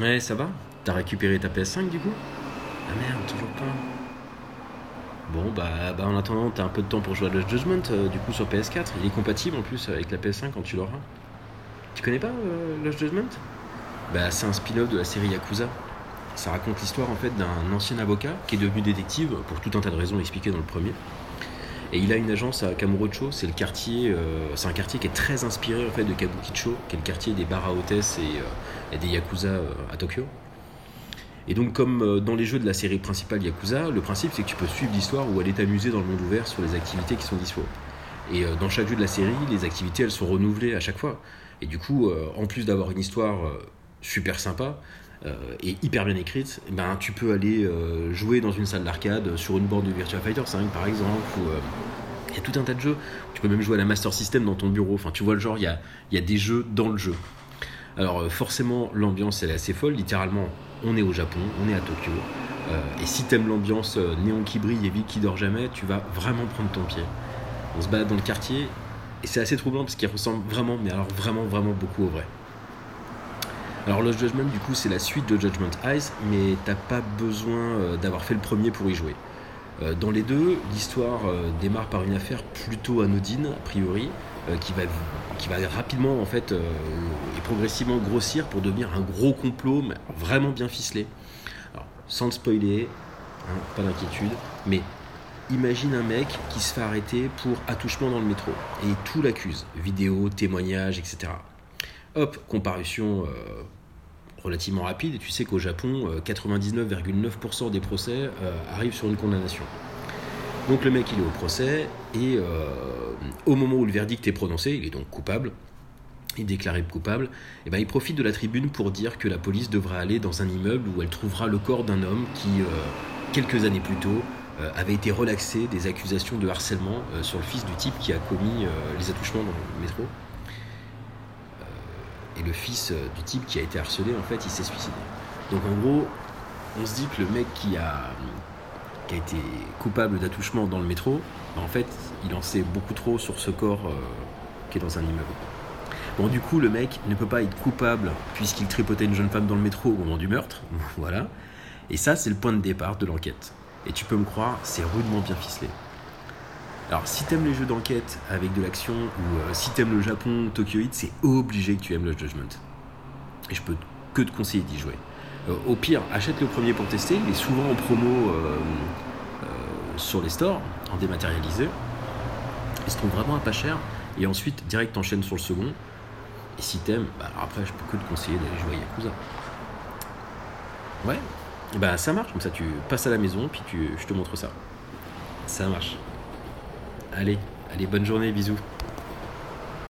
Ouais, ça va T'as récupéré ta PS5 du coup? Ah merde, toujours pas. Bon, bah, bah en attendant, t'as un peu de temps pour jouer à Lost Judgment euh, du coup sur PS4. Il est compatible en plus avec la PS5 quand tu l'auras. Tu connais pas euh, Lost Judgment? Bah, c'est un spin-off de la série Yakuza. Ça raconte l'histoire en fait d'un ancien avocat qui est devenu détective pour tout un tas de raisons expliquées dans le premier. Et il a une agence à Kamurocho, c'est le quartier, euh, c'est un quartier qui est très inspiré en fait de Kabukicho, qui est le quartier des bars à hôtesses et, euh, et des yakuza euh, à Tokyo. Et donc comme dans les jeux de la série principale Yakuza, le principe c'est que tu peux suivre l'histoire ou aller t'amuser dans le monde ouvert sur les activités qui sont dispo. Et dans chaque jeu de la série, les activités elles sont renouvelées à chaque fois. Et du coup, en plus d'avoir une histoire super sympa euh, et hyper bien écrite, ben, tu peux aller euh, jouer dans une salle d'arcade sur une borne de Virtua Fighter 5 par exemple. euh, il y a tout un tas de jeux. Tu peux même jouer à la Master System dans ton bureau. Enfin, tu vois le genre, il y a, y a des jeux dans le jeu. Alors forcément, l'ambiance elle est assez folle. Littéralement, on est au Japon, on est à Tokyo. Et si t'aimes l'ambiance néon qui brille et vie qui dort jamais, tu vas vraiment prendre ton pied. On se balade dans le quartier et c'est assez troublant parce qu'il ressemble vraiment, mais alors vraiment, vraiment beaucoup au vrai. Alors Lost Judgment, du coup, c'est la suite de Judgment Eyes, mais t'as pas besoin euh, d'avoir fait le premier pour y jouer. Euh, Dans les deux, l'histoire euh, démarre par une affaire plutôt anodine, a priori, qui, va, qui va rapidement en fait et progressivement grossir pour devenir un gros complot, mais vraiment bien ficelé. Alors, sans le spoiler, hein, pas d'inquiétude, mais imagine un mec qui se fait arrêter pour attouchement dans le métro et tout l'accuse, vidéo, témoignages, etc. Hop, comparution relativement rapide, et tu sais qu'au Japon, euh, 99,9% des procès euh, arrivent sur une condamnation. Donc le mec il est au procès et euh, au moment où le verdict est prononcé, il est donc coupable, il est déclaré coupable, et ben il profite de la tribune pour dire que la police devra aller dans un immeuble où elle trouvera le corps d'un homme qui, euh, quelques années plus tôt, euh, avait été relaxé des accusations de harcèlement euh, sur le fils du type qui a commis euh, les attouchements dans le métro. Et le fils euh, du type qui a été harcelé, en fait, il s'est suicidé. Donc en gros, on se dit que le mec qui a, été coupable d'attouchement dans le métro, ben, en fait, il en sait beaucoup trop sur ce corps euh, qui est dans un immeuble. Bon, du coup, le mec ne peut pas être coupable puisqu'il tripotait une jeune femme dans le métro au moment du meurtre. voilà. Et ça, c'est le point de départ de l'enquête. Et tu peux me croire, c'est rudement bien ficelé. Alors, si t'aimes les jeux d'enquête avec de l'action, ou euh, si t'aimes le Japon, Tokyo Heat, c'est obligé que tu aimes le Judgment. Et je peux que te conseiller d'y jouer. Euh, au pire, achète le premier pour tester, il est souvent en promo euh, sur les stores, en dématérialisé. Il se trouve vraiment pas cher. Et ensuite, direct, t'enchaînes sur le second. Et si t'aimes, bah, alors après, je peux que te conseiller d'aller jouer à Yakuza. Ouais, bah ça marche, comme ça tu passes à la maison, puis tu, je te montre ça. Ça marche. Allez, allez, bonne journée, bisous.